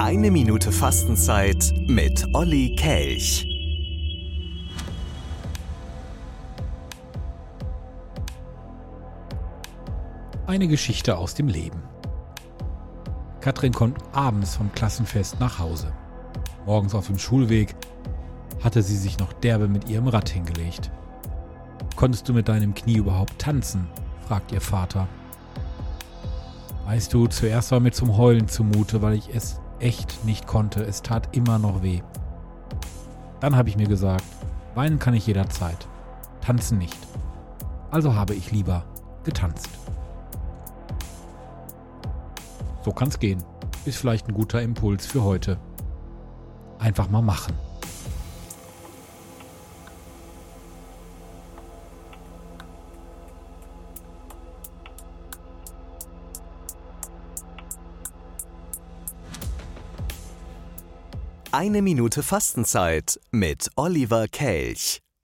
Eine Minute Fastenzeit mit Olli Kelch. Eine Geschichte aus dem Leben. Katrin kommt abends vom Klassenfest nach Hause. Morgens auf dem Schulweg hatte sie sich noch derbe mit ihrem Rad hingelegt. Konntest du mit deinem Knie überhaupt tanzen? fragt ihr Vater. Weißt du, zuerst war mir zum Heulen zumute, weil ich es echt nicht konnte. Es tat immer noch weh. Dann habe ich mir gesagt, weinen kann ich jederzeit, tanzen nicht. Also habe ich lieber getanzt. So kann's gehen. Ist vielleicht ein guter Impuls für heute. Einfach mal machen. Eine Minute Fastenzeit mit Oliver Kelch.